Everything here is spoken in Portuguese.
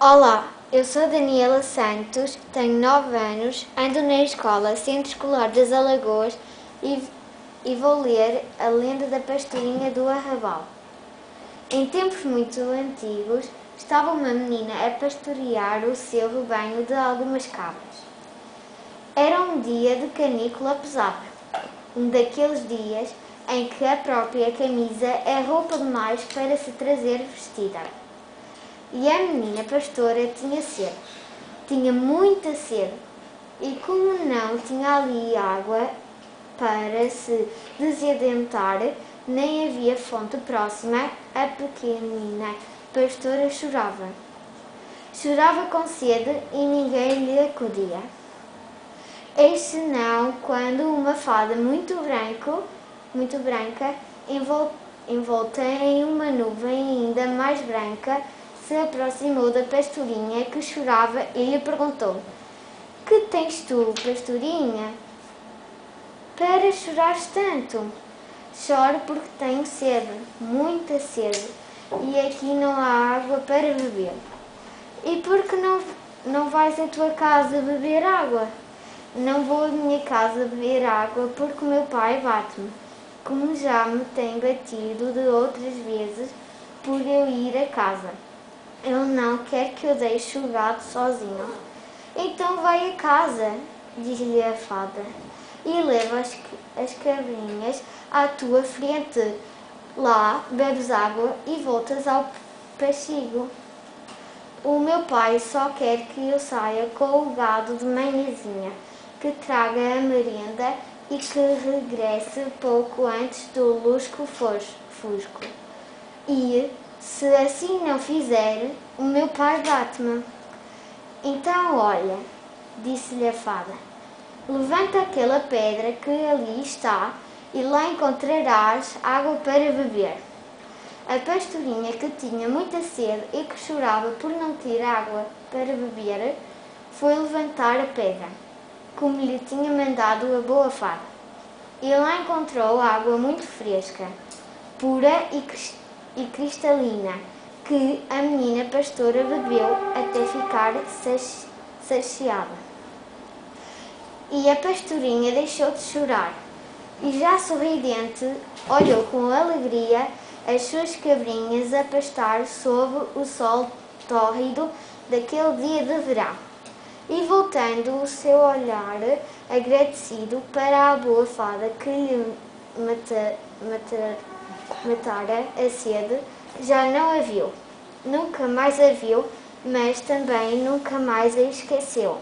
Olá, eu sou Daniela Santos, tenho 9 anos, ando na escola Centro Escolar das Alagoas e, e vou ler a lenda da pastorinha do Arrabal. Em tempos muito antigos, estava uma menina a pastorear o seu rebanho de algumas cabras. Era um dia de canícula pesada, um daqueles dias em que a própria camisa é roupa demais para se trazer vestida. E a menina pastora tinha sede, tinha muita sede, e como não tinha ali água para se desadentar, nem havia fonte próxima, a pequenina pastora chorava. Chorava com sede e ninguém lhe acudia. Eis senão quando uma fada muito branco, muito branca, envolta em uma nuvem ainda mais branca, se aproximou da pastorinha que chorava e lhe perguntou: Que tens tu, pastorinha? Para chorares tanto? Choro porque tenho sede, muita sede, e aqui não há água para beber. E por que não, não vais à tua casa beber água? Não vou à minha casa beber água porque meu pai bate-me, como já me tem batido de outras vezes por eu ir a casa. Ele não quer que eu deixe o gato sozinho. Então vai a casa, diz-lhe a fada, e leva as, as cabrinhas à tua frente. Lá bebes água e voltas ao pastigo. O meu pai só quer que eu saia com o gado de manhãzinha, que traga a merenda e que regresse pouco antes do lusco fusco. E se assim não fizer, o meu pai bate-me. Então, olha, disse-lhe a fada, levanta aquela pedra que ali está e lá encontrarás água para beber. A pastorinha, que tinha muita sede e que chorava por não ter água para beber, foi levantar a pedra, como lhe tinha mandado a boa fada. E lá encontrou água muito fresca, pura e cristalina e cristalina que a menina pastora bebeu até ficar saciada. E a pastorinha deixou de chorar e, já sorridente, olhou com alegria as suas cabrinhas a pastar sob o sol tórrido daquele dia de verão. E voltando o seu olhar agradecido para a boa fada que lhe mata, mata, matara a sede, já não a viu. Nunca mais a viu, mas também nunca mais a esqueceu.